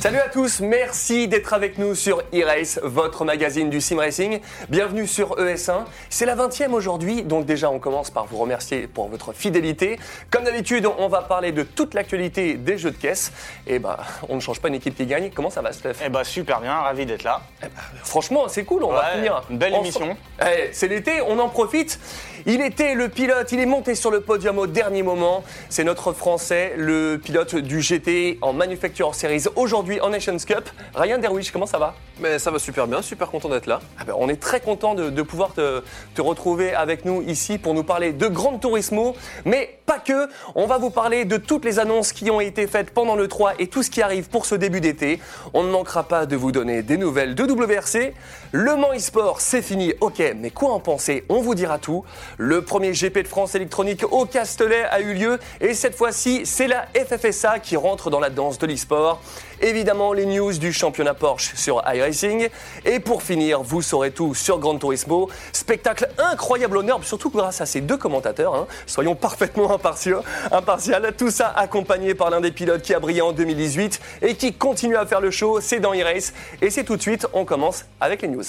Salut à tous, merci d'être avec nous sur e-Race, votre magazine du sim racing. Bienvenue sur ES1. C'est la 20e aujourd'hui, donc déjà on commence par vous remercier pour votre fidélité. Comme d'habitude, on va parler de toute l'actualité des jeux de caisse. Et bah, on ne change pas une équipe qui gagne. Comment ça va, Steph? Eh bah super bien, ravi d'être là. Eh bah, Franchement, c'est cool, on va finir. une belle émission. Eh, c'est l'été, on en profite. Il était le pilote, il est monté sur le podium au dernier moment. C'est notre Français, le pilote du GT en Manufacturer Series aujourd'hui en Nations Cup. Ryan Derwish, comment ça va? Mais ça va super bien, super content d'être là. Ah ben, on est très content de, de pouvoir te, te retrouver avec nous ici pour nous parler de Grand Turismo, mais pas que. On va vous parler de toutes les annonces qui ont été faites pendant le 3 et tout ce qui arrive pour ce début d'été. On ne manquera pas de vous donner des nouvelles de WRC. Le Mans eSport, c'est fini, ok, mais quoi en penser? On vous dira tout. Le premier GP de France électronique au Castellet a eu lieu et cette fois-ci, c'est la FFSA qui rentre dans la danse de l'e-sport. Évidemment, les news du championnat Porsche sur iRacing. Et pour finir, vous saurez tout sur Gran Turismo. Spectacle incroyable honneur, surtout grâce à ces deux commentateurs. hein. Soyons parfaitement impartiaux, impartial. Tout ça accompagné par l'un des pilotes qui a brillé en 2018 et qui continue à faire le show. C'est dans iRace. Et c'est tout de suite, on commence avec les news.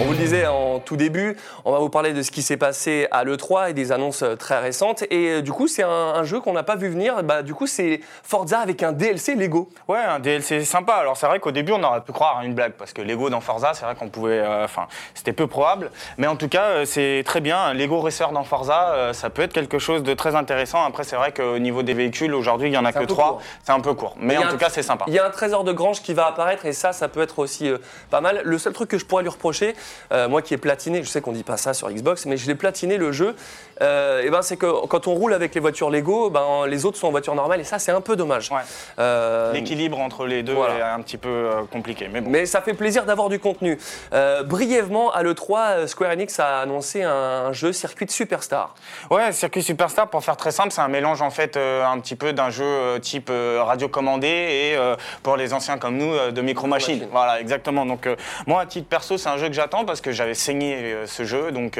On vous le disait en tout début, on va vous parler de ce qui s'est passé à l'E3 et des annonces euh, très récentes. Et euh, du coup, c'est un, un jeu qu'on n'a pas vu venir. Bah, du coup, c'est Forza avec un DLC Lego. Ouais, un DLC sympa. Alors c'est vrai qu'au début on aurait pu croire à une blague parce que Lego dans Forza, c'est vrai qu'on pouvait, euh, enfin, c'était peu probable. Mais en tout cas, c'est très bien. Un Lego Racer dans Forza, euh, ça peut être quelque chose de très intéressant. Après, c'est vrai qu'au niveau des véhicules, aujourd'hui, il y en a que trois. C'est un peu court. Mais en un- tout cas, c'est sympa. Il y a un trésor de grange qui va apparaître et ça, ça peut être aussi euh, pas mal. Le seul truc que je pourrais lui reprocher, euh, moi qui ai platiné, je sais qu'on dit pas ça sur Xbox, mais je l'ai platiné le jeu, euh, et ben c'est que quand on roule avec les voitures Lego, ben les autres sont en voiture normale et ça c'est un peu dommage. Ouais. Euh, L'équilibre entre les deux voilà. est un petit peu euh, compliqué. Mais bon. mais ça fait plaisir d'avoir du contenu. Euh, brièvement, à l'E3, euh, Square Enix a annoncé un jeu circuit de superstar. Ouais, Circuit Superstar, pour faire très simple, c'est un mélange en fait un petit peu d'un jeu type euh, radiocommandé et pour les anciens comme nous de Micro Machine. Machine. Voilà, exactement. Donc moi, à titre perso, c'est un jeu que j'attends parce que j'avais saigné ce jeu, donc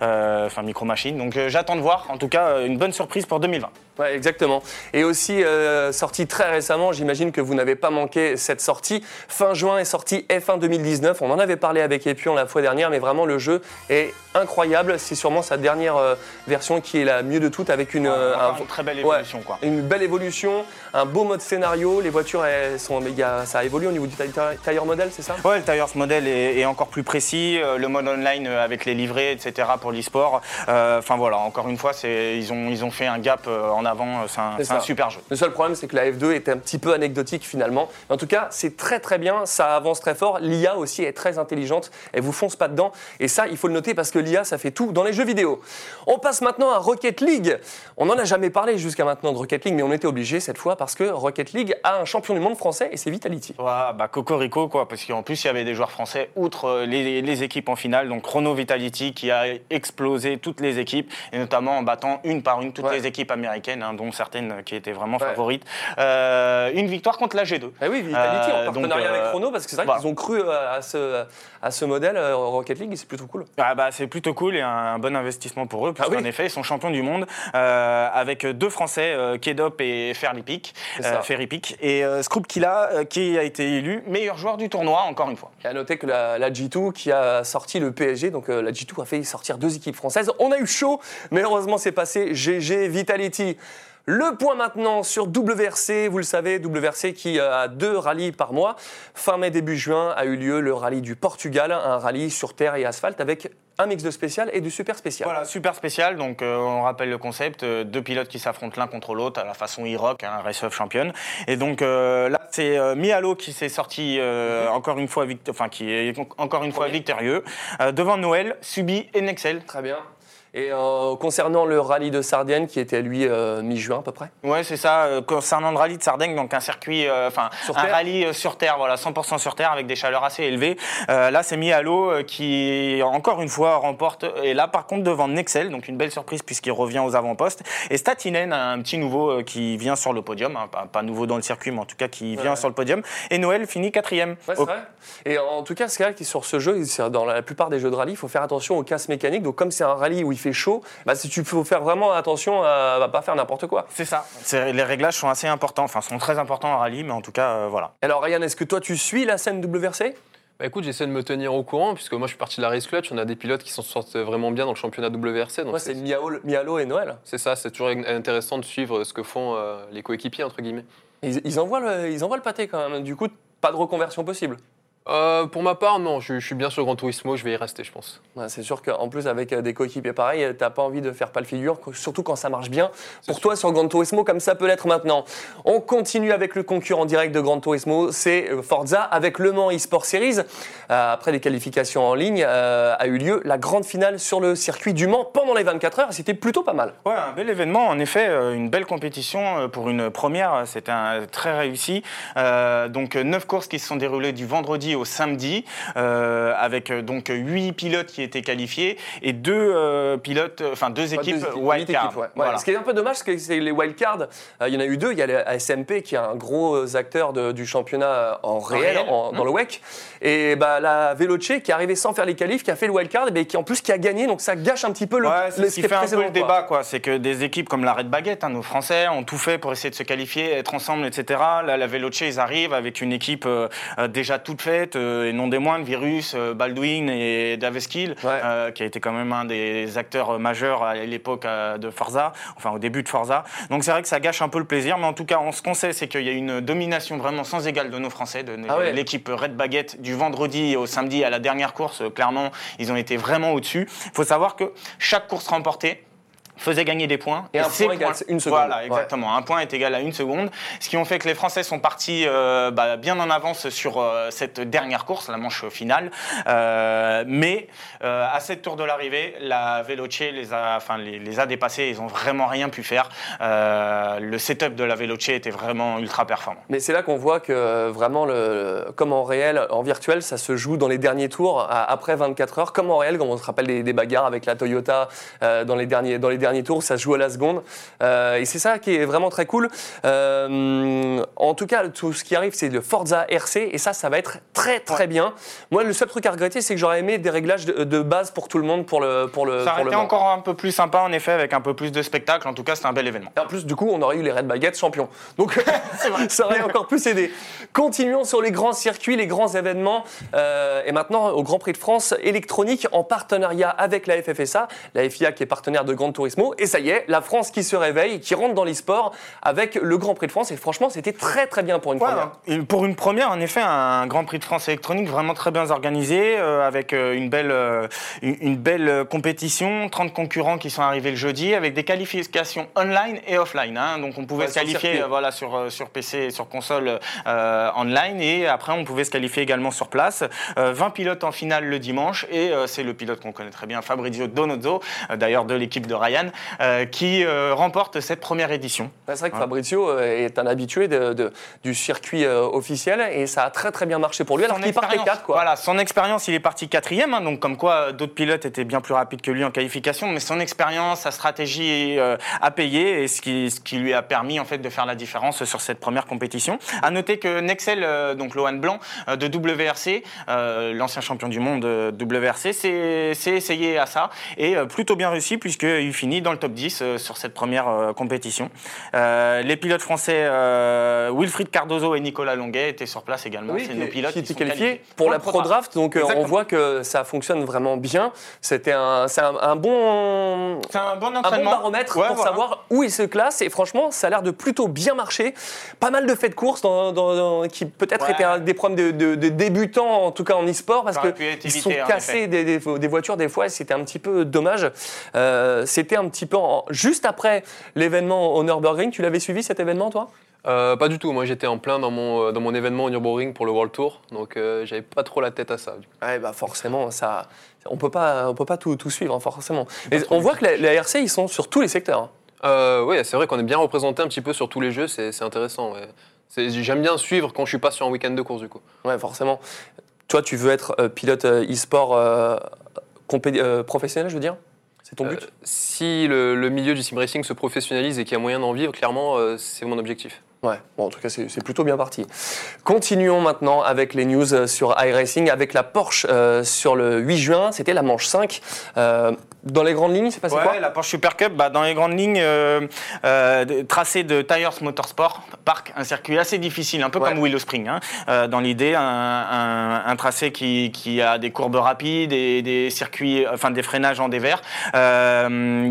enfin Micro Machine. Donc euh, j'attends de voir. En tout cas, euh, une bonne surprise pour 2020. Ouais, exactement. Et aussi, euh, sorti très récemment, j'imagine que vous n'avez pas manqué cette sortie. Fin juin est sorti F1 2019. On en avait parlé avec Epion la fois dernière, mais vraiment le jeu est incroyable. C'est sûrement sa dernière euh, version qui est la mieux de toutes avec une, euh, Encore un- une très belle ouais, évolution, quoi. une belle évolution, un beau mode scénario. Les voitures, elles sont, il y a- ça a évolué au niveau du tire, tire model, c'est ça? Ouais, le Tires modèle est, est encore plus précis, le mode online avec les livrets, etc. pour l'e-sport. Enfin voilà, encore une fois, ils ont, ils ont fait un gap euh, en avant, euh, c'est un, C'est super jeu. Le seul problème, c'est que la F2 était un petit peu anecdotique finalement. Mais en tout cas, c'est très très bien, ça avance très fort. L'IA aussi est très intelligente, elle vous fonce pas dedans. Et ça, il faut le noter parce que l'IA, ça fait tout dans les jeux vidéo. On passe maintenant à Rocket League. On n'en a jamais parlé jusqu'à maintenant de Rocket League, mais on était obligé cette fois parce que Rocket League a un champion du monde français et c'est Vitality. Ouais, bah Cocorico quoi, parce qu'en plus il y avait des joueurs français outre euh, les, les équipes en finale, donc Chrono Vitality qui a explosé toutes les équipes et notamment en battant une par une toutes Ouais. les équipes américaines, hein, dont certaines qui étaient vraiment Ouais. favorites. Euh, une victoire contre la G2. Ah oui, Vitality Euh, en partenariat donc, euh, avec Chrono parce que c'est vrai qu'ils ont cru euh, à ce, à ce modèle euh, Rocket League et c'est plutôt cool. Ah bah, c'est plutôt cool et un, un bon investissement pour eux, puisqu'en Ah oui. effet, ils sont champions du monde euh, avec deux Français, euh, Kedop et ça. Ferripic. Et euh, Scroop Killa, euh, qui a été élu meilleur joueur du tournoi, encore une fois. Et à noter que la, la G2 qui a sorti le PSG, donc euh, la G2 a fait sortir deux équipes françaises. On a eu chaud, mais heureusement c'est passé. GG Vitality. Le point maintenant sur WRC, vous le savez, WRC qui euh, a deux rallyes par mois. Fin mai, début juin a eu lieu le rallye du Portugal, un rallye sur terre et asphalte avec un mix de spécial et du super spécial. Voilà, super spécial. Donc, euh, on rappelle le concept euh, deux pilotes qui s'affrontent l'un contre l'autre à la façon E-Rock, hein, Race of Champion. Et donc là, c'est euh, Mialo qui s'est sorti euh, encore une fois, vict- enfin qui est encore une fois victorieux euh, devant Noël, Subi et Nexel. Très bien. Et euh, concernant le rallye de Sardaigne, qui était lui euh, mi-juin à peu près Ouais, c'est ça. euh, concernant le rallye de Sardaigne, donc un circuit, enfin un rallye sur terre, voilà, 100% sur terre avec des chaleurs assez élevées. Là, c'est Mialo qui encore une fois remporte. Et là, par contre, devant Nexel, donc une belle surprise puisqu'il revient aux avant-postes. Et Statinen, un petit nouveau qui vient sur le podium, hein, pas, pas nouveau dans le circuit, mais en tout cas qui vient Ouais. sur le podium. Et Noël finit quatrième. Ouais, c'est Au- vrai. Et en tout cas, c'est vrai que sur ce jeu, dans la plupart des jeux de rallye, il faut faire attention aux casses mécaniques. Donc, comme c'est un rallye où il fait chaud, bah, si tu faut faire vraiment attention à, à pas faire n'importe quoi. C'est ça. C'est- Les réglages sont assez importants, enfin sont très importants en rallye, mais en tout cas, euh, voilà. Alors, Ryan, est-ce que toi, tu suis la scène WRC Bah écoute, j'essaie de me tenir au courant, puisque moi je suis parti de la Race Clutch, on a des pilotes qui s'en sortent vraiment bien dans le championnat WRC. Donc Moi, c'est Mialo, Mialo et Noël. c'est ça, c'est toujours intéressant de suivre ce que font euh, les coéquipiers, entre guillemets. Ils, ils envoient le, ils envoient le pâté quand même. Du coup, pas de reconversion possible. Euh, pour ma part, non, je, je suis bien sur Gran Turismo, je vais y rester, je pense. Ouais, c'est sûr qu'en plus, avec euh, des coéquipiers pareils, euh, t'as pas envie de faire pas le figure, surtout quand ça marche bien. Pour toi, sur Gran Turismo, comme ça peut l'être maintenant. On continue avec le concurrent direct de Gran Turismo, c'est Forza avec Le Mans eSport Series. Euh, après les qualifications en ligne, euh, a eu lieu la grande finale sur le circuit du Mans pendant les 24 heures. et C'était plutôt pas mal. Ouais, un bel événement, en effet, une belle compétition pour une première, c'était un- très réussi. Euh, donc neuf courses qui se sont déroulées du vendredi au samedi, euh, avec euh, donc huit pilotes qui étaient qualifiés et deux euh, pilotes, enfin deux équipes Deux wildcard. ouais. Voilà. Ce qui est un peu dommage, c'est que c'est les wildcards. euh, il y en a eu deux. Il y a la SMP qui est un gros acteur de- du championnat en réel, réel, en- dans le WEC. Et bah, la Veloce qui est arrivée sans faire les qualifs, qui a fait le wildcard, et qui en plus qui a gagné. Donc ça gâche un petit peu le, Ouais, le ce qui fait un peu le débat, quoi. C'est que des équipes comme la Red Baguette, hein, nos Français, ont tout fait pour essayer de se qualifier, être ensemble, etc. Là, la Veloce, ils arrivent avec une équipe déjà toute faite, euh, et non des moindres, Virus, euh, Baldwin et Daveskill, Ouais. euh, qui a été quand même un des acteurs majeurs à l'époque de Forza, enfin au début de Forza. Donc c'est vrai que ça gâche un peu le plaisir, mais en tout cas, on, ce qu'on sait, c'est qu'il y a une domination vraiment sans égale de nos Français, de Ah ouais. l'équipe Red Baguette du vendredi au samedi à la dernière course. Clairement, ils ont été vraiment au-dessus. Il faut savoir que chaque course remportée faisait gagner des points. Et un ces point égale une seconde. Voilà, Ouais. exactement. Un point est égal à une seconde. Ce qui ont fait que les Français sont partis euh, bah, bien en avance sur euh, cette dernière course, la manche finale. Euh, mais à cette tour de l'arrivée, la Veloce les a, enfin, les, les a dépassés. Ils ont vraiment rien pu faire. Le setup de la Veloce était vraiment ultra performant. Mais c'est là qu'on voit que vraiment, le, comme en réel, en virtuel, ça se joue dans les derniers tours, à- après 24 heures, comme en réel, comme on se rappelle des, des bagarres avec la Toyota dans, les derniers, dans les derniers tours, ça se joue à la seconde. Euh, et c'est ça qui est vraiment très cool. Euh, en tout cas, tout ce qui arrive, c'est le Forza RC, et ça, ça va être très très bien. Moi, le seul truc à regretter, c'est que j'aurais aimé des réglages de, de base pour tout le monde pour le pour le. Ça aurait été encore un peu plus sympa, en effet, avec un peu plus de spectacle. En tout cas, c'était un bel événement. Et en plus, du coup, on aurait eu les Red Baguettes champions. Donc, ça aurait encore plus aidé. Continuons sur les grands circuits, les grands événements. Euh, et maintenant, au Grand Prix de France électronique, en partenariat avec la FFSA, la FIA qui est partenaire de Gran Turismo. Et ça y est, la France qui se réveille, qui rentre dans l'e-sport avec le Grand Prix de France. Et franchement, c'était très très bien pour une Ouais, première. et pour une première, en effet, un Grand Prix de France électronique vraiment très bien organisé, euh, avec euh, une belle, euh, une, une belle compétition, 30 concurrents qui sont arrivés le jeudi, avec des qualifications online et offline. hein. donc on pouvait Ouais, se sur qualifier euh, voilà, sur, sur PC et sur console euh, online, et après on pouvait se qualifier également sur place. Euh, 20 pilotes en finale le dimanche, et c'est le pilote qu'on connaît très bien, Fabrizio Donozzo, d'ailleurs de l'équipe de Ryan, euh, qui euh, remporte cette première édition. Ouais, C'est vrai que Fabrizio euh, est un habitué de- de- du circuit officiel et ça a très très bien marché pour lui. Alors Son qu'il partait expérience- 4 quoi. Voilà, son expérience, il est parti quatrième, hein, donc comme quoi d'autres pilotes étaient bien plus rapides que lui en qualification, mais son expérience, sa stratégie euh, a payé et ce qui, ce qui lui a permis en fait de faire la différence sur cette première compétition. À noter que Nexel, euh, donc Lohan Blanc euh, de WRC, l'ancien champion du monde WRC, s'est essayé à ça et plutôt bien réussi puisqu'il finit dans le top 10 euh, sur cette première euh, compétition. Euh, les pilotes français Wilfried Cardozo et Nicolas Longuet étaient sur place également. Oui, C'est nos pilotes qui étaient qualifiés qualifiés pour Pour la Pro Draft. Donc on voit que ça fonctionne vraiment bien. C'était un, c'est un, un bon, C'est un bon un bon entraînement. baromètre Ouais, pour voilà. savoir où il se classe. Et franchement, ça a l'air de plutôt bien marcher. Pas mal de faits de course dans, dans- dans- qui peut-être Ouais. étaient un- des problèmes de, de- de débutants, en tout cas en e-sport, parce ils évité, sont en cassés des, des- des voitures des fois. et C'était un petit peu dommage. C'était un petit peu en- juste après l'événement au Nürburgring. Tu l'avais suivi cet événement, toi? Euh, pas du tout. Moi, j'étais en plein dans mon, euh, dans mon événement au Nürburgring pour le World Tour. Donc, euh, j'avais pas trop la tête à ça. Ouais, bah forcément, ça, on peut pas, on peut pas tout, tout suivre, hein, forcément. Et on voit que la, la RC, ils sont sur tous les secteurs. hein. Euh, oui, c'est vrai qu'on est bien représenté un petit peu sur tous les jeux. C'est intéressant. ouais. J'aime bien suivre quand je suis pas sur un week-end de course, du coup. Ouais, forcément. Toi, tu veux être pilote e-sport professionnel, je veux dire? C'est ton but? Euh, si le, le milieu du sim racing se professionnalise et qu'il y a moyen d'en vivre, clairement, euh, c'est mon objectif. Ouais, bon, en tout cas, c'est plutôt bien parti. Continuons maintenant avec les news euh, sur iRacing, avec la Porsche euh, sur le 8 juin, c'était la manche 5. Euh, dans les grandes lignes, c'est passé Ouais, quoi la Porsche Super Cup, bah, dans les grandes lignes, euh, tracé de Tires Motorsport Park, un circuit assez difficile, un peu Ouais. comme Willow Spring. hein. Dans l'idée, un, un- un tracé qui, qui a des courbes rapides et des circuits, enfin des freinages en dévers. Il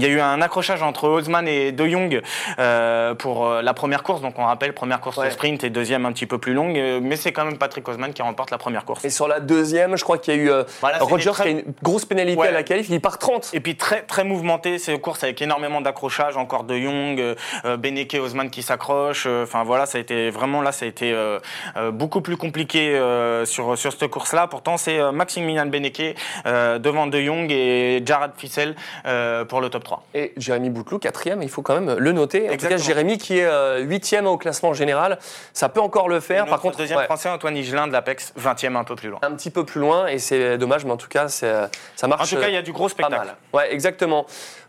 y a eu un accrochage entre Hosman et De Jong pour la première course. Donc on rappelle, première course Ouais. de sprint et deuxième un petit peu plus longue. euh, Mais c'est quand même Patrick Hosman qui remporte la première course. Et sur la deuxième, je crois qu'il y a eu euh, Voilà, Rogers très- qui a une grosse pénalité Ouais. à la qualif, il part 30. Et puis très très mouvementé, c'est une course avec énormément d'accrochages, encore de Young, euh, euh, Beneke, Osman qui s'accrochent. euh, Enfin voilà, ça a été vraiment là, ça a été beaucoup plus compliqué sur sur cette course-là. Pourtant, c'est Maximilian Beneke devant De Jong et Jared Fissel euh, pour le top 3. Et Jérémy Bouteloup, quatrième, il faut quand même le noter. En tout cas. Jérémy qui est huitième au classement général, ça peut encore le faire. Par contre, deuxième ouais, français Antoine Higelin de l'Apex, 20e un peu plus loin. un petit peu plus loin, et c'est dommage, mais en tout cas, c'est- ça marche. En tout cas, il y a du gros Pas spectacle. mal. Ouais, exactement.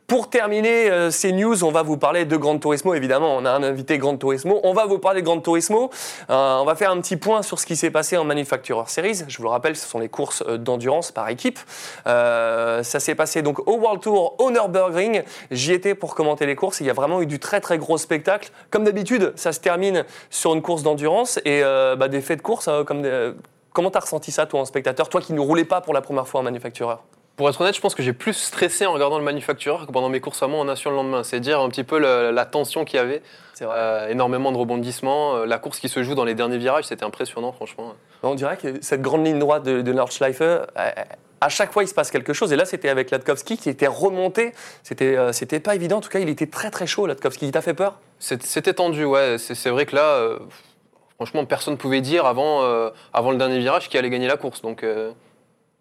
Pour terminer euh, ces news, on va vous parler de Gran Turismo, évidemment. On a un invité Gran Turismo. On va vous parler de Gran Turismo. Euh, on va faire un petit point sur ce qui s'est passé en Manufacturer Series. Je vous le rappelle, ce sont les courses euh, d'endurance par équipe. Ça s'est passé donc au World Tour, au Nürburgring. J'y étais pour commenter les courses. Il y a vraiment eu du très très gros spectacle. Comme d'habitude, ça se termine sur une course d'endurance et bah, des faits de course euh, comme des- Comment t'as ressenti ça, toi, en spectateur? Toi qui ne roulais pas pour la première fois en Manufacturer? Pour être honnête, je pense que j'ai plus stressé en regardant le manufactureur que pendant mes courses à moi en nation le lendemain. C'est dire un petit peu la, la tension qu'il y avait. Vrai. Euh, énormément de rebondissements. Euh, la course qui se joue dans les derniers virages, c'était impressionnant, franchement. On dirait que cette grande ligne droite de, de Nordschleife, euh, à chaque fois il se passe quelque chose. Et là, c'était avec Latkowski qui était remonté. C'était, c'était pas évident. En tout cas, il était très très chaud, Latkowski. Il t'a fait peur? C'était tendu, ouais. C'est vrai que là, franchement, personne ne pouvait dire avant, avant le dernier virage qui allait gagner la course. Donc,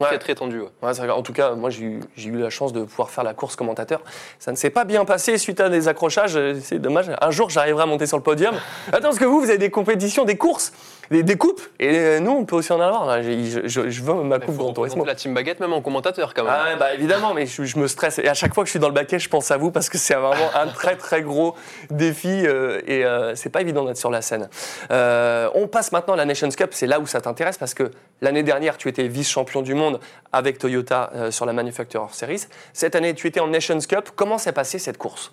Ouais. très très tendu. ouais. Ouais. En tout cas, moi, j'ai eu, eu la chance de pouvoir faire la course commentateur. Ça ne s'est pas bien passé suite à des accrochages. C'est dommage. Un jour, j'arriverai à monter sur le podium. Attends, parce que vous, vous avez des compétitions, des courses, des, des coupes. Et euh, nous, on peut aussi en avoir. là. Je, je- je veux ma coupe Grand Turismo. la team baguette même en commentateur quand même. Ah bah évidemment, mais je, je me stresse. Et à chaque fois que je suis dans le baquet, je pense à vous parce que c'est vraiment un très très gros défi euh, et euh, c'est pas évident d'être sur la scène. Euh, on passe maintenant à la Nations Cup, c'est là où ça t'intéresse parce que l'année dernière, tu étais vice-champion du monde avec Toyota sur la Manufacturer Series. Cette année, tu étais en Nations Cup. Comment s'est passée cette course?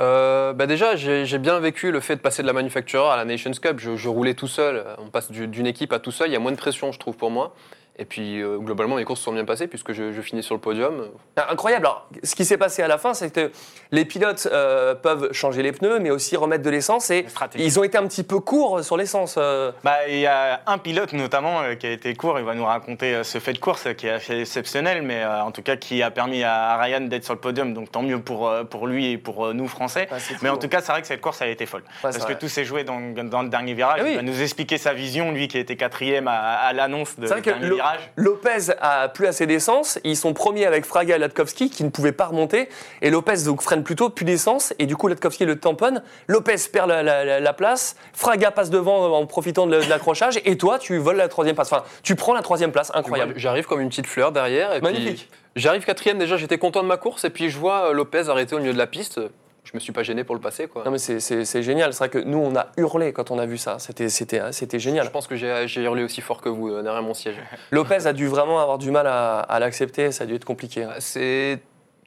Euh, bah déjà, j'ai bien vécu le fait de passer de la manufacturer à la Nations Cup. Je, roulais tout seul. On passe du- d'une équipe à tout seul. Il y a moins de pression, je trouve, pour moi. Et puis, euh, globalement, mes courses se sont bien passées puisque je, je finis sur le podium. Ah, Incroyable. Alors, ce qui s'est passé à la fin, c'est que les pilotes euh, peuvent changer les pneus, mais aussi remettre de l'essence. Et ils ont été un petit peu courts sur l'essence. euh. Bah, il y a un pilote notamment qui a été court, il va nous raconter ce fait de course qui est assez exceptionnel, mais en tout cas qui a permis à Ryan d'être sur le podium, donc tant mieux pour, pour lui et pour nous Français. Ah, mais en tout cas, c'est vrai que cette course a été folle. Parce que tout s'est joué dans, dans le dernier virage. Ah oui. Il va nous expliquer sa vision, lui qui était quatrième à, à l'annonce de dernier Lo- Lopez a plus assez d'essence. Ils sont premiers avec Fraga et Latkowski qui ne pouvaient pas remonter. Et Lopez donc freine plutôt, plus d'essence. Et du coup, Latkowski le tamponne. Lopez perd la, la- la- la place. Fraga passe devant en profitant de, l'accrochage. Et toi, tu voles la troisième place. Enfin, tu prends la troisième place. Incroyable. J'arrive comme une petite fleur derrière. Et Magnifique. Puis, J'arrive quatrième. Déjà, j'étais content de ma course. Et puis, je vois euh, Lopez arrêter au milieu de la piste. Je me suis pas gêné pour le passer. Quoi. Non, mais c'est- génial. C'est vrai que nous, on a hurlé quand on a vu ça. C'était c'était génial. Je pense que j'ai hurlé aussi fort que vous euh, derrière mon siège. Lopez a dû vraiment avoir du mal à, à l'accepter. Ça a dû être compliqué. hein. C'est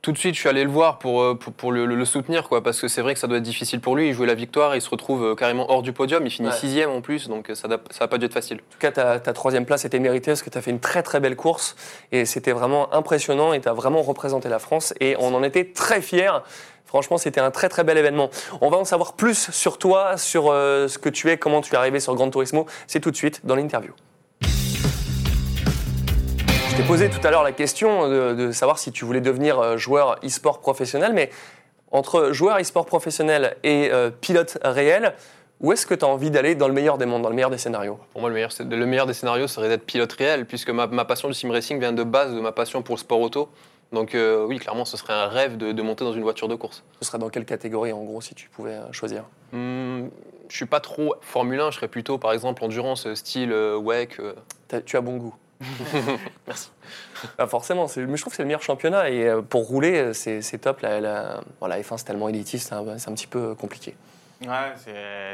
tout de suite, je suis allé le voir pour, euh, pour, pour le, le soutenir, quoi, parce que c'est vrai que ça doit être difficile pour lui. Il jouait la victoire, il se retrouve euh, carrément hors du podium, il finit Ouais. sixième en plus, donc euh, ça n'a ça va pas dû être facile. En tout cas, ta, ta troisième place était méritée parce que tu as fait une très très belle course et c'était vraiment impressionnant et tu as vraiment représenté la France et on en était très fiers. Franchement, c'était un très très bel événement. On va en savoir plus sur toi, sur euh, ce que tu es, comment tu es arrivé sur Gran Turismo. C'est tout de suite dans l'interview. T'ai posé tout à l'heure la question de, de savoir si tu voulais devenir euh, joueur e-sport professionnel, mais entre joueur e-sport professionnel et euh, pilote réel, Où est-ce que tu as envie d'aller dans le meilleur des mondes, dans le meilleur des scénarios? Pour moi, le meilleur, c'est- le meilleur des scénarios serait d'être pilote réel, puisque ma, ma passion du sim racing vient de base de ma passion pour le sport auto. Donc euh, oui, clairement, ce serait un rêve de, de monter dans une voiture de course. Ce serait dans quelle catégorie, en gros, si tu pouvais choisir? Hmm, je suis pas trop Formule 1, je serais plutôt, par exemple, endurance, style euh, WEC. Tu as bon goût? Merci. Bah, forcément, mais je trouve que c'est le meilleur championnat et euh, pour rouler, euh, c'est top. La, la- voilà, F1, c'est tellement élitiste, c'est un, petit peu euh, compliqué. Ouais,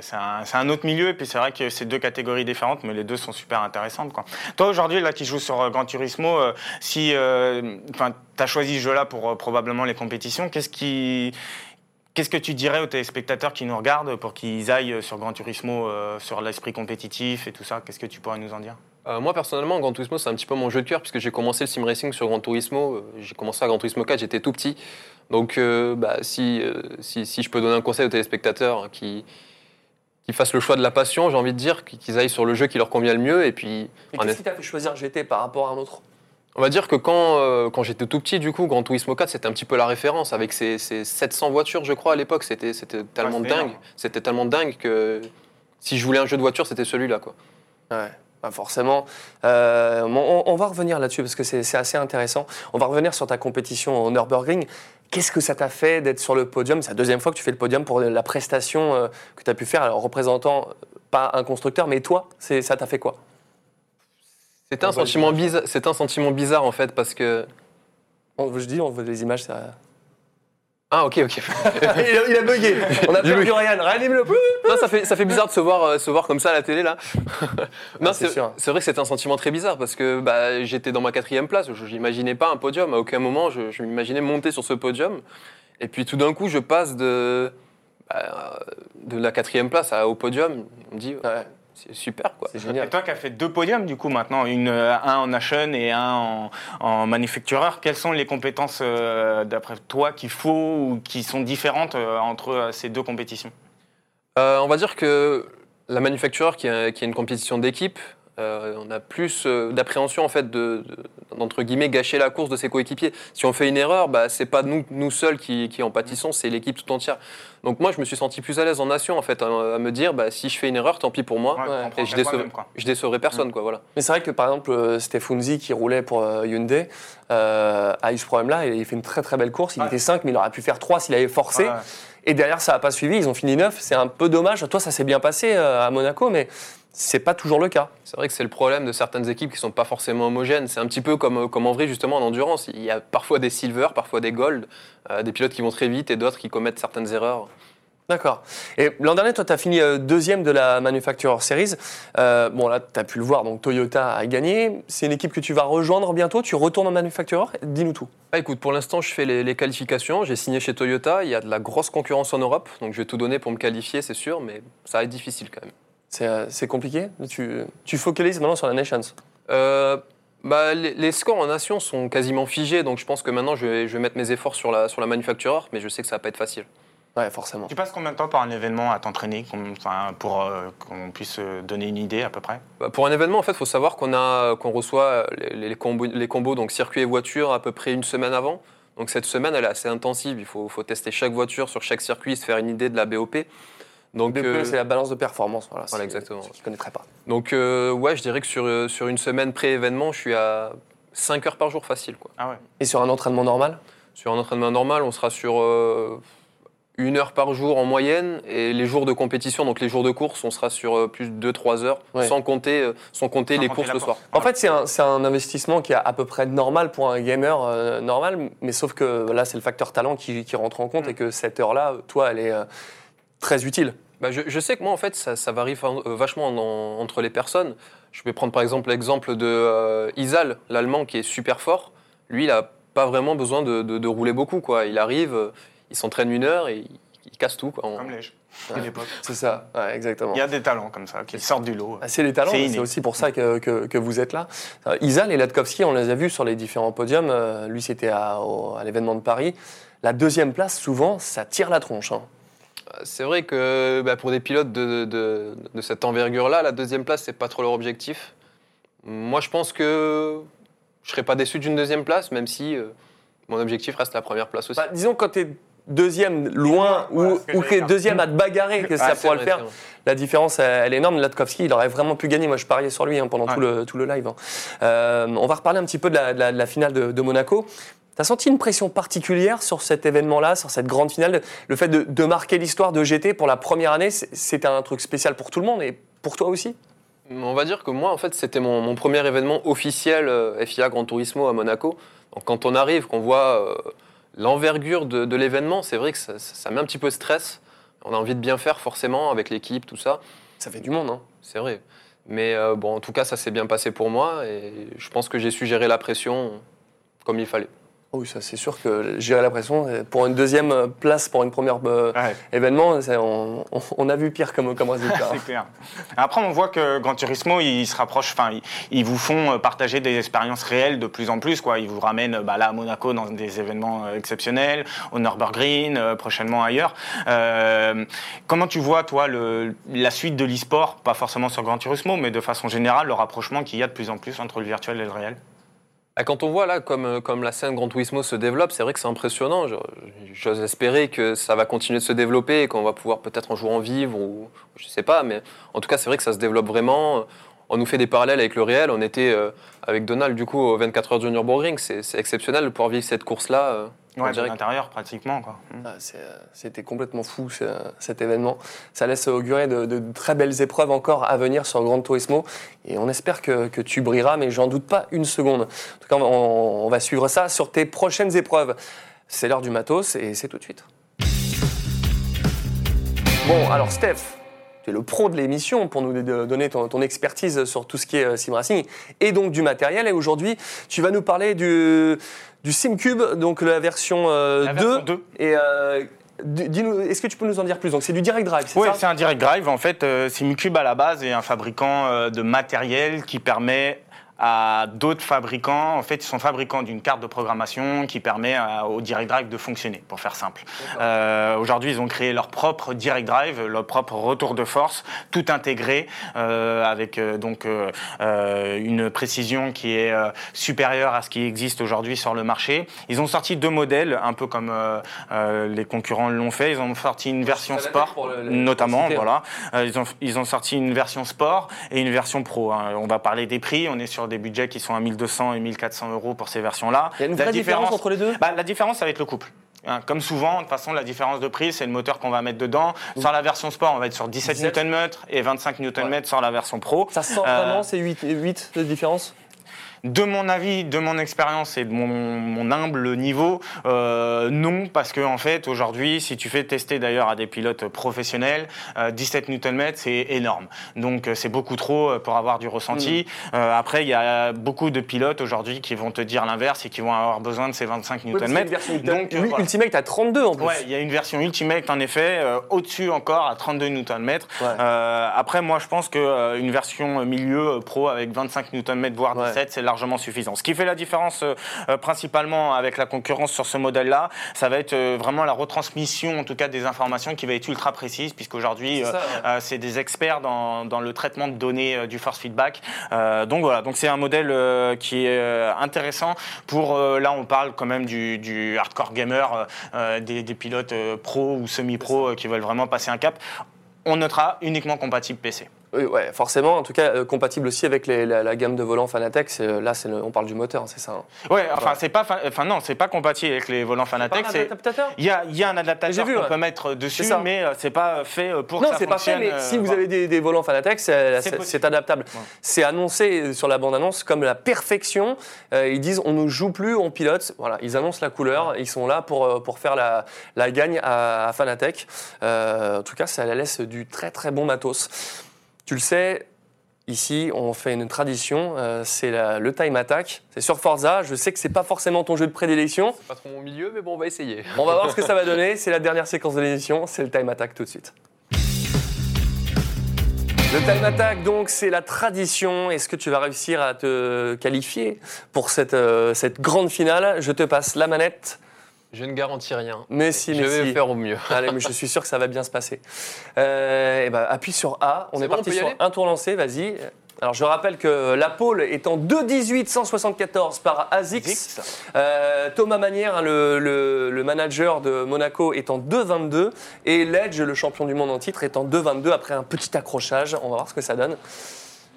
c'est- un, autre milieu, et puis c'est vrai que c'est deux catégories différentes, mais les deux sont super intéressantes. Quoi. Toi, aujourd'hui, là, qui joues sur Gran Turismo, si euh, tu as choisi ce jeu-là pour probablement les compétitions, qu'est-ce qui. Qu'est-ce que tu dirais aux téléspectateurs qui nous regardent pour qu'ils aillent sur Gran Turismo, sur l'esprit compétitif et tout ça? Qu'est-ce que tu pourrais nous en dire? Euh, moi, personnellement, Gran Turismo, c'est un petit peu mon jeu de cœur, puisque j'ai commencé le sim racing sur Gran Turismo. Euh, J'ai commencé à Gran Turismo 4, j'étais tout petit. Donc, euh, bah, si, euh, si, si je peux donner un conseil aux téléspectateurs hein, qui, qui fassent le choix de la passion, j'ai envie de dire qu'ils aillent sur le jeu qui leur convient le mieux. Et puis, Et qu'est-ce qui t'a fait choisir GT par rapport à un autre? On va dire que quand, euh, quand j'étais tout petit, du coup, Gran Turismo 4, c'était un petit peu la référence avec ses, ses 700 voitures, je crois, à l'époque. C'était tellement dingue. C'était tellement dingue que si je voulais un jeu de voiture, c'était celui-là, quoi. Ouais, bah forcément. Euh, on, on va revenir là-dessus parce que c'est c'est assez intéressant. On va revenir sur ta compétition au Nürburgring. Qu'est-ce que ça t'a fait d'être sur le podium? C'est la deuxième fois que tu fais le podium pour la prestation euh, que tu as pu faire, alors représentant pas un constructeur, mais toi, c'est- ça t'a fait quoi? C'était un, sentiment bizarre, un sentiment bizarre, en fait, parce que... On- Je dis, on voit les images, ça. Ah, ok, ok. il, a, il a bugué. On a Du perdu Ryan. Ryan, le non, ça fait, ça fait bizarre de se voir, euh, se voir comme ça à la télé, là. non, Ah, c'est c'est sûr. c'est vrai que c'était un sentiment très bizarre, parce que bah, j'étais dans ma quatrième place, je n'imaginais pas un podium, à aucun moment je, je m'imaginais monter sur ce podium. Et puis tout d'un coup, je passe de, bah, de la quatrième place à- au podium. On me dit, Ouais, c'est super, quoi. c'est Et génial. toi qui as fait deux podiums du coup maintenant, une, euh, un en Nation et un en, en manufactureur, quelles sont les compétences euh, d'après toi qu'il faut ou qui sont différentes euh, entre euh, ces deux compétitions? Euh, on va dire que la manufactureur, qui est une compétition d'équipe, euh, on a plus euh, d'appréhension en fait de, guillemets gâcher la course de ses coéquipiers. Si on fait une erreur, bah, c'est pas nous, nous seuls qui, qui en pâtissons, c'est l'équipe tout entière. Donc moi, je me suis senti plus à l'aise en nation en fait, à, à me dire, bah, si je fais une erreur, tant pis pour moi. Ouais, Ouais. t'en prends Et je. Je décevrai personne, quoi, voilà. Mais c'est vrai que par exemple, euh, Stefunzi qui roulait pour Hyundai euh, a eu ce problème-là. et Il fait une très très belle course. Il Ouais. était 5, mais il aurait pu faire 3 s'il avait forcé. Ouais. Et derrière, ça n'a pas suivi. Ils ont fini 9. C'est un peu dommage. Toi, ça s'est bien passé à Monaco, mais c'est pas toujours le cas. C'est vrai que c'est le problème de certaines équipes qui sont pas forcément homogènes. C'est un petit peu comme, comme en vrai, justement, en endurance. Il y a parfois des silver, parfois des gold, euh, des pilotes qui vont très vite et d'autres qui commettent certaines erreurs. D'accord. Et l'an dernier, toi, tu as fini euh, deuxième de la Manufacturer Series. Euh, bon, là, tu as pu le voir, donc Toyota a gagné. C'est une équipe que tu vas rejoindre bientôt. Tu retournes en Manufacturer? Dis-nous tout. Ah, écoute, pour l'instant, je fais les, les qualifications. J'ai signé chez Toyota. Il y a de la grosse concurrence en Europe. Donc, je vais tout donner pour me qualifier, c'est sûr. Mais ça va être difficile quand même. C'est euh, c'est compliqué tu, tu focalises maintenant sur la Nations. Euh, bah, les, les scores en nation sont quasiment figés. Donc, je pense que maintenant, je vais, je vais mettre mes efforts sur la, sur la manufactureur. Mais je sais que ça va pas être facile. Ouais, forcément. Tu passes combien de temps par un événement à t'entraîner pour euh, qu'on puisse euh, donner une idée à peu près? Bah, pour un événement, en fait, il faut savoir qu'on a qu'on reçoit les, les combos, les combos, donc circuit et voiture, à peu près une semaine avant. Donc cette semaine, elle est assez intensive. Il faut, faut tester chaque voiture sur chaque circuit, se faire une idée de la BOP. Donc, BP, euh, c'est la balance de performance. Voilà, exactement. Ceux qui ne connaîtraient pas. donc euh, ouais, je dirais que sur, euh, sur une semaine pré-événement, je suis à 5 heures par jour facile. Quoi. Ah ouais. Et sur un entraînement normal? Sur un entraînement normal, on sera sur euh, une heure par jour en moyenne. Et les jours de compétition, donc les jours de course, on sera sur euh, plus de 2-3 heures, Ouais. sans compter, euh, sans compter Sans les compter courses le course. soir. En fait, c'est un, c'est un investissement qui est à peu près normal pour un gamer euh, normal, mais sauf que là, c'est le facteur talent qui, qui rentre en compte Mm. et que cette heure-là, toi, elle est euh, très utile. Bah, je, je sais que moi, en fait, ça, ça varie euh, vachement en- entre les personnes. Je vais prendre par exemple l'exemple de euh, Isal, l'Allemand, qui est super fort. Lui, il n'a pas vraiment besoin de, de- de rouler beaucoup. Quoi. Il arrive, euh, il s'entraîne une heure et il, il casse tout. Quoi. En- Comme Ouais. l'époque. C'est ça, ouais, exactement. Il y a des talents comme ça qui sortent du lot. Ah, C'est les talents, C'est aussi pour ça que, que- que vous êtes là. Isal et Latkowski, on les a vus sur les différents podiums. Lui, c'était à l'événement de Paris. La deuxième place, souvent, ça tire la tronche. hein. C'est vrai que bah, pour des pilotes de, de- de cette envergure-là, la deuxième place, c'est pas trop leur objectif. Moi, je pense que je serais pas déçu d'une deuxième place, même si euh, mon objectif reste la première place aussi. Bah, disons, quand tu es deuxième loin Voilà ou, que ou dire. deuxième à te bagarrer que ça c'est pourra le faire? La différence, elle est énorme. Latkowski, il aurait vraiment pu gagner. Moi, je pariais sur lui hein, pendant tout, Ouais. le, tout le live. hein. Euh, on va reparler un petit peu de la, de la- de la finale de, de Monaco. T'as senti une pression particulière sur cet événement-là, sur cette grande finale? Le fait de, de marquer l'histoire de GT pour la première année, c'est- c'était un truc spécial pour tout le monde et pour toi aussi? On va dire que moi, en fait, c'était mon, mon premier événement officiel euh, FIA Gran Turismo à Monaco. Donc, quand on arrive, qu'on voit euh, l'envergure de, de l'événement, c'est vrai que ça met un petit peu de stress. On a envie de bien faire, forcément, avec l'équipe, tout ça. Ça fait du monde, hein C'est vrai. Mais euh, bon, en tout cas, ça s'est bien passé pour moi et je pense que j'ai su gérer la pression comme il fallait. Oui, ça c'est sûr que gérer la pression, pour une deuxième euh, place, pour une première euh, Ouais. événement, on, on- on a vu pire comme, comme résultat. C'est clair. Après, on voit que Gran Turismo, ils se rapprochent, enfin, ils, ils vous font euh, partager des expériences réelles de plus en plus, quoi. Ils vous ramènent, bah, là, à Monaco, dans des événements exceptionnels, au Nürburgring, prochainement ailleurs. Euh, comment tu vois, toi, le, la suite de l'e-sport, pas forcément sur Gran Turismo, mais de façon générale, le rapprochement qu'il y a de plus en plus entre le virtuel et le réel? Ah, Quand on voit là comme, euh, comme la scène Gran Turismo se développe, c'est vrai que c'est impressionnant. J'ose espérer que ça va continuer de se développer et qu'on va pouvoir peut-être un jour en vivre ou je sais pas, mais en tout cas c'est vrai que ça se développe vraiment. On nous fait des parallèles avec le réel. On était euh, avec Donald du coup au 24 heures du Nürburgring. C'est exceptionnel de pouvoir vivre cette course là. en Ouais, de direct. l'intérieur, pratiquement, quoi. Mm. Ah, euh, C'était complètement fou ce- cet événement. Ça laisse augurer de, de très belles épreuves encore à venir sur Gran Turismo. Et on espère que, que tu brilleras, mais j'en doute pas une seconde. En tout cas, on, on va suivre ça sur tes prochaines épreuves. C'est l'heure du matos et c'est tout de suite. Bon, alors Steph, tu es le pro de l'émission pour nous donner ton, ton expertise sur tout ce qui est euh, sim racing et donc du matériel. Et aujourd'hui, tu vas nous parler du, du SimCube, donc la version, euh, La 2. version 2. Et euh, est-ce que tu peux nous en dire plus? Donc c'est du direct drive, c'est Oui, ça? c'est un direct drive. En fait, euh, SimCube à la base est un fabricant de matériel qui permet à d'autres fabricants, en fait, ils sont fabricants d'une carte de programmation qui permet à- au direct drive de fonctionner, pour faire simple. Euh, Aujourd'hui, ils ont créé leur propre direct drive, leur propre retour de force, tout intégré euh, avec euh, donc euh, euh, une précision qui est euh, supérieure à ce qui existe aujourd'hui sur le marché. Ils ont sorti deux modèles, un peu comme euh, euh, les concurrents l'ont fait. Ils ont sorti une version sport, le- notamment, hein. voilà. Euh, ils, ont, ils ont sorti une version sport et une version pro. hein. On va parler des prix. On est sur des budgets qui sont à 1200 et 1400 euros pour ces versions-là. Il y a une La vraie différence entre les deux bah, La différence, ça va être le couple. Hein, Comme souvent, de toute façon, la différence de prix, c'est le moteur qu'on va mettre dedans. Sur la version sport, on va être sur 17 17. Nm et 25 Nm sur la version pro. Ça sent Euh, vraiment ces 8, 8 de différence De mon avis, de mon expérience et de mon, mon humble niveau, euh, non, parce que en fait, aujourd'hui, si tu fais tester d'ailleurs à des pilotes professionnels, euh, 17 Nm, c'est énorme. Donc, euh, c'est beaucoup trop euh, pour avoir du ressenti. Euh, après, il y a beaucoup de pilotes aujourd'hui qui vont te dire l'inverse et qui vont avoir besoin de ces 25 Oui, parce qu'il y a Nm. version Donc, voilà. Ultimate à 32 en plus. Ouais, il y a une version Ultimate en effet, au-dessus encore à 32 Nm. Ouais. Après, moi, je pense qu'une version milieu pro avec 25 Nm voire Ouais. 17, c'est largement suffisant. Ce qui fait la différence euh, euh, principalement avec la concurrence sur ce modèle-là, ça va être euh, vraiment la retransmission, en tout cas des informations, qui va être ultra précise, puisqu'aujourd'hui, C'est euh, des experts dans, dans le traitement de données du force feedback. Donc voilà, donc c'est un modèle qui est intéressant pour là on parle quand même du, du hardcore gamer, des, des pilotes pro ou semi-pro qui veulent vraiment passer un cap. On notera uniquement compatible PC. Oui, ouais, forcément. En tout cas, euh, compatible aussi avec les- la, la gamme de volants Fanatec. euh, Là, c'est le- on parle du moteur, c'est ça. hein. Ouais, enfin c'est pas, fa- enfin non, c'est pas compatible avec les volants Fanatec. Pas un c'est- adaptateur? Il y a, il y a un adaptateur J'ai vu, qu'on ouais. peut mettre dessus, mais euh, c'est pas fait pour Non, que ça c'est pas fait, mais euh, si vous avez des, des volants Fanatec, c'est C'est c'est- possible. c'est adaptable. Ouais. C'est annoncé sur la bande-annonce comme la perfection. Euh, ils disent on ne joue plus, on pilote. Voilà, ils annoncent la couleur. Ils sont là pour, pour faire la, la gagne à, à Fanatec. Euh, en tout cas, ça la laisse du très très bon matos. Tu le sais. Ici, on fait une tradition, euh, c'est le time attack. C'est sur Forza. Je sais que c'est pas forcément ton jeu de prédilection. C'est pas trop mon milieu, mais bon, on va essayer. On va voir ce que ça va donner. C'est la dernière séquence de l'émission. C'est le time attack tout de suite. Le time attack, donc, c'est la tradition. Est-ce que tu vas réussir à te qualifier pour cette, euh, cette grande finale? Je te passe la manette. Je ne garantis rien. Mais si, je mais vais si. faire au mieux. Allez, mais je suis sûr que ça va bien se passer. Euh, et ben, appuie sur A. On est bon, parti sur un tour lancé. Vas-y. Alors je rappelle que la pole est en 2.18.174 par ASICS. Zix. Euh, Thomas Manière, hein, le, le- le manager de Monaco, est en 2.22. Et Ledge, le champion du monde en titre, est en 2.22 après un petit accrochage. On va voir ce que ça donne.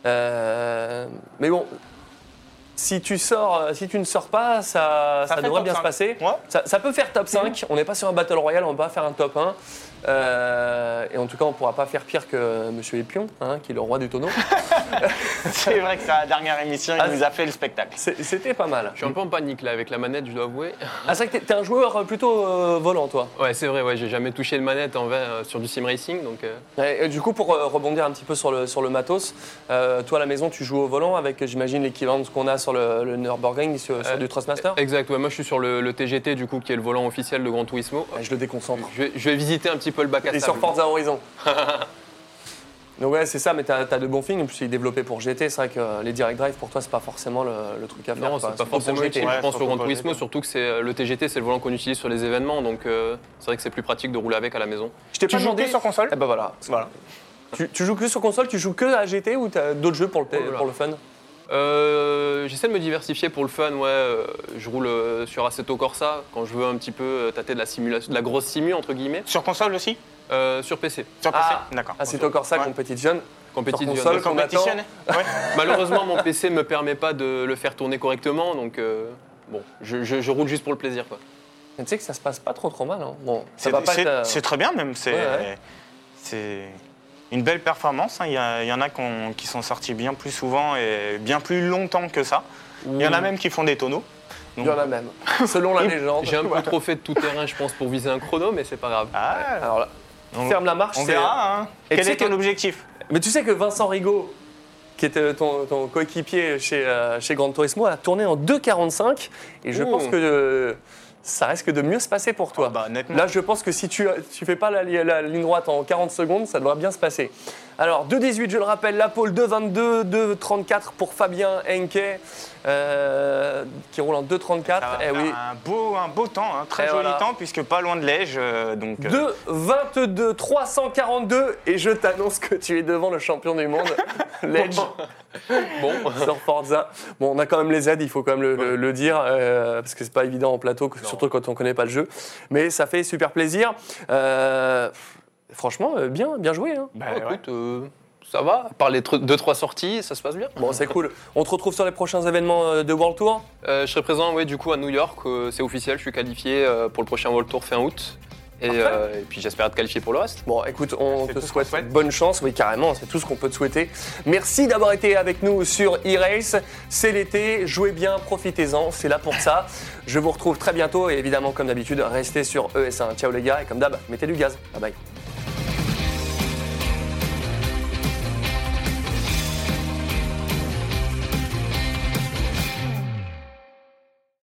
Euh, mais bon, si tu, sors, si tu ne sors pas, ça, ça devrait bien se 5. passer. Ouais. Ça, ça peut faire top 5. On n'est pas sur un Battle Royale, on va pas faire un top 1. Euh, et en tout cas, on ne pourra pas faire pire que Monsieur Epion, hein, qui est le roi du tonneau. C'est vrai que sa dernière émission, il Ah, nous a fait le spectacle. C'était pas mal. Je suis un peu en panique là avec la manette, je dois avouer. Ah, c'est vrai que t'es- un joueur plutôt euh, volant, toi. Ouais, c'est vrai, ouais, j'ai jamais touché de manette en euh, sur du sim racing, donc euh, et du coup, pour euh, rebondir un petit peu sur le, sur le matos, euh, toi à la maison, tu joues au volant avec, j'imagine, l'équivalent de ce qu'on a sur le, le Nürburgring, sur, sur du Trustmaster exact. Ouais, moi je suis sur le, le TGT du coup qui est le volant officiel de Gran Turismo. Ouais, Je le déconcentre. Je vais, je vais visiter un petit peu le bac à Et sur sable. Forza Horizon. Donc ouais, c'est ça, mais t'as as de bons films. En plus, il est développé pour GT. C'est vrai que euh, les Direct Drive, pour toi, c'est pas forcément le, le truc à faire. Non, c'est pas pour forcément utile, Ouais, je pense, sur surtout Gran pour Turismo, surtout que c'est euh, le TGT, c'est le volant qu'on utilise sur les événements, donc euh, c'est vrai que c'est plus pratique de rouler avec à la maison. Je t'ai Tu pas joues demandé. que sur console Eh ben voilà. Voilà. Tu, tu joues que sur console, tu joues que à GT ou t'as d'autres jeux pour le, Oh là là. pour le fun? Euh, J'essaie de me diversifier pour le fun, ouais. euh, je roule euh, sur Assetto Corsa quand je veux un petit peu tâter de la simulation, de la grosse simu entre guillemets, Sur console aussi? Euh, sur PC. Sur PC Ah, D'accord. C'est toi Corsa Ouais. Competition. Competition. console. Ouais. Malheureusement, mon PC ne me permet pas de le faire tourner correctement, donc euh, bon, je, je- je roule juste pour le plaisir, quoi. Mais tu sais que ça se passe pas trop trop mal. hein. Bon, C'est euh, très bien même. C'est Ouais, ouais. c'est une belle performance. hein. Il y, a- il y en a qui ont- qui sont sortis bien plus souvent et bien plus longtemps que ça. Il y en a même qui font des tonneaux. Il y en a même. Selon la légende. J'ai un peu trop fait de tout terrain, je pense, pour viser un chrono, mais c'est pas grave. Ah, Alors là, on, ferme la marche. on verra. hein. Et Quel est ton que- objectif? Mais tu sais que Vincent Rigaud, qui était ton, ton coéquipier chez, euh, chez Gran Turismo, a tourné en 2,45 et je Ouh. pense que euh, ça risque de mieux se passer pour toi. Ah bah. Là, je pense que si tu tu fais pas la ligne droite en 40 secondes, ça devrait bien se passer. Alors, 2,18, je le rappelle, la pole 2,22, 2,34 pour Fabien Henke, euh, qui roule en 2,34. Ça va Eh oui. un, beau, un beau temps, un très Et joli voilà. temps, puisque pas loin de Lège. euh, donc, euh, 2,22, 342 et je t'annonce que tu es devant le champion du monde, Ledge. Bon, sur Forza. Bon, on a quand même les aides, il faut quand même le, le- le dire, euh, parce que c'est pas évident en plateau, surtout quand on connaît pas le jeu. Mais ça fait super plaisir. Franchement, euh, bien, bien joué. hein. bah, Bon, ouais. écoute, euh, ça va. Par les 2-3 sorties, ça se passe bien. Bon, c'est cool. On te retrouve sur les prochains événements euh, de World Tour? Euh, je serai présent, ouais, du coup, à New York. euh, c'est officiel, je suis qualifié euh, pour le prochain World Tour fin août. Et, euh, et puis j'espère être qualifié pour le reste. Bon, écoute, on te souhaite, souhaite. bonne chance. Oui, carrément, c'est tout ce qu'on peut te souhaiter. Merci d'avoir été avec nous sur e-race. C'est l'été, jouez bien, profitez-en, c'est là pour ça. Je vous retrouve très bientôt et évidemment, comme d'habitude, restez sur ES1. Ciao les gars, et comme d'hab, mettez du gaz. Bye bye.